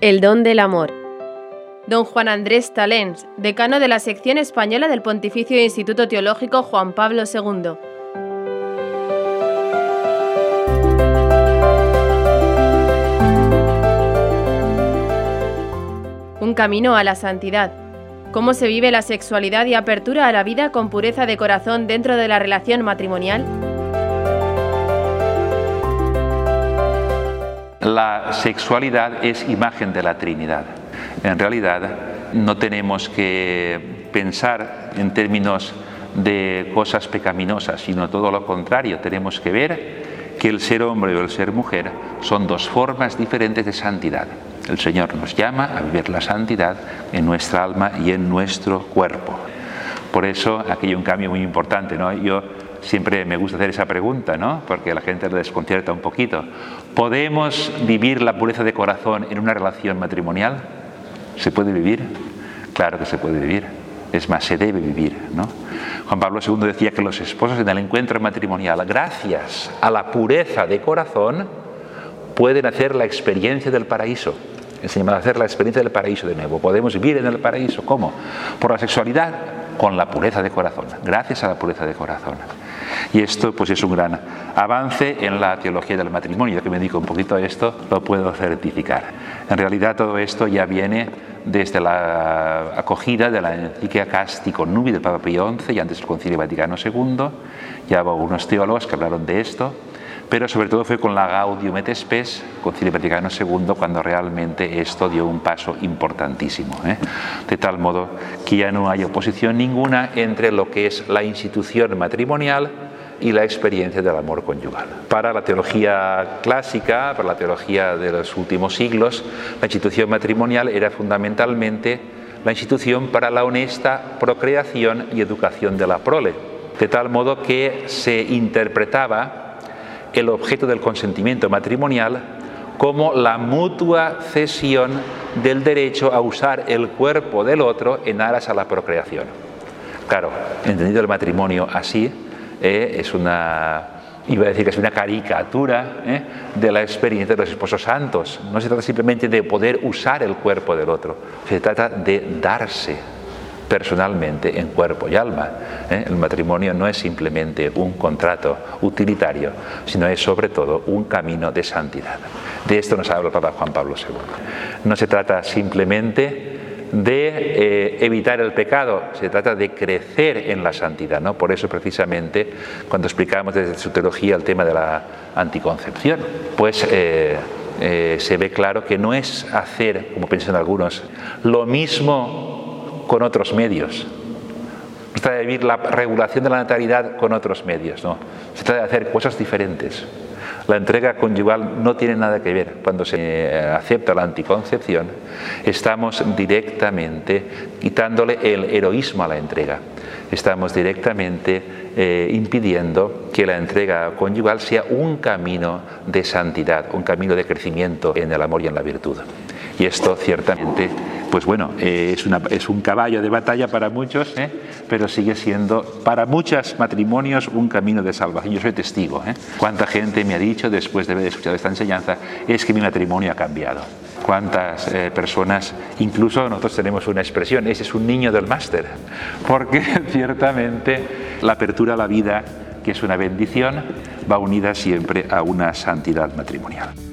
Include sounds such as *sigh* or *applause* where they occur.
El don del amor. Don Juan Andrés Talens, decano de la sección española del Pontificio Instituto Teológico Juan Pablo II. Un camino a la santidad. ¿Cómo se vive la sexualidad y apertura a la vida con pureza de corazón dentro de la relación matrimonial? La sexualidad es imagen de la Trinidad. En realidad no tenemos que pensar en términos de cosas pecaminosas, sino todo lo contrario. Tenemos que ver que el ser hombre o el ser mujer son dos formas diferentes de santidad. El Señor nos llama a vivir la santidad en nuestra alma y en nuestro cuerpo. Por eso aquí hay un cambio muy importante. ¿no? Yo siempre me gusta hacer esa pregunta, ¿no? porque la gente le desconcierta un poquito. ¿Podemos vivir la pureza de corazón en una relación matrimonial? ¿Se puede vivir? Claro que se puede vivir. Es más, se debe vivir. ¿no? Juan Pablo II decía que los esposos en el encuentro matrimonial, gracias a la pureza de corazón, pueden hacer la experiencia del paraíso. Llamado a hacer la experiencia del paraíso de nuevo. Podemos vivir en el paraíso. ¿Cómo? Por la sexualidad, con la pureza de corazón. Gracias a la pureza de corazón. Y esto pues es un gran avance en la teología del matrimonio. Yo que me dedico un poquito a esto, lo puedo certificar. En realidad todo esto ya viene desde la acogida de la encíclica Casti Nubi del Papa Pío XI y antes del Concilio Vaticano II. Ya hubo algunos teólogos que hablaron de esto, pero sobre todo fue con la Gaudium et Spes, Concilio Vaticano II, cuando realmente esto dio un paso importantísimo. ¿eh? De tal modo que ya no hay oposición ninguna entre lo que es la institución matrimonial y la experiencia del amor conyugal. Para la teología clásica, para la teología de los últimos siglos, la institución matrimonial era fundamentalmente la institución para la honesta procreación y educación de la prole, de tal modo que se interpretaba el objeto del consentimiento matrimonial como la mutua cesión del derecho a usar el cuerpo del otro en aras a la procreación. Claro, entendido el matrimonio así, eh, es una, iba a decir que es una caricatura eh, de la experiencia de los esposos santos. No se trata simplemente de poder usar el cuerpo del otro, se trata de darse personalmente en cuerpo y alma. Eh. El matrimonio no es simplemente un contrato utilitario, sino es sobre todo un camino de santidad. De esto nos habla el Papa Juan Pablo II. No se trata simplemente de eh, evitar el pecado, se trata de crecer en la santidad. ¿no? Por eso precisamente cuando explicamos desde su teología el tema de la anticoncepción, pues eh, se ve claro que no es hacer, como piensan algunos, lo mismo con otros medios. No se trata de vivir la regulación de la natalidad con otros medios, no. Se trata de hacer cosas diferentes. La entrega conyugal no tiene nada que ver. Cuando se eh, acepta la anticoncepción, estamos directamente quitándole el heroísmo a la entrega. Estamos directamente eh, impidiendo que la entrega conyugal sea un camino de santidad, un camino de crecimiento en el amor y en la virtud. Y esto ciertamente pues bueno, eh, es, un caballo de batalla para muchos, ¿eh? pero sigue siendo para muchos matrimonios un camino de salvación. Yo soy testigo. ¿eh? ¿Cuánta gente me ha dicho después de haber escuchado esta enseñanza es que mi matrimonio ha cambiado? ¿Cuántas personas, incluso nosotros tenemos una expresión, ese es un niño del máster? Porque *laughs* ciertamente la apertura a la vida, que es una bendición, va unida siempre a una santidad matrimonial.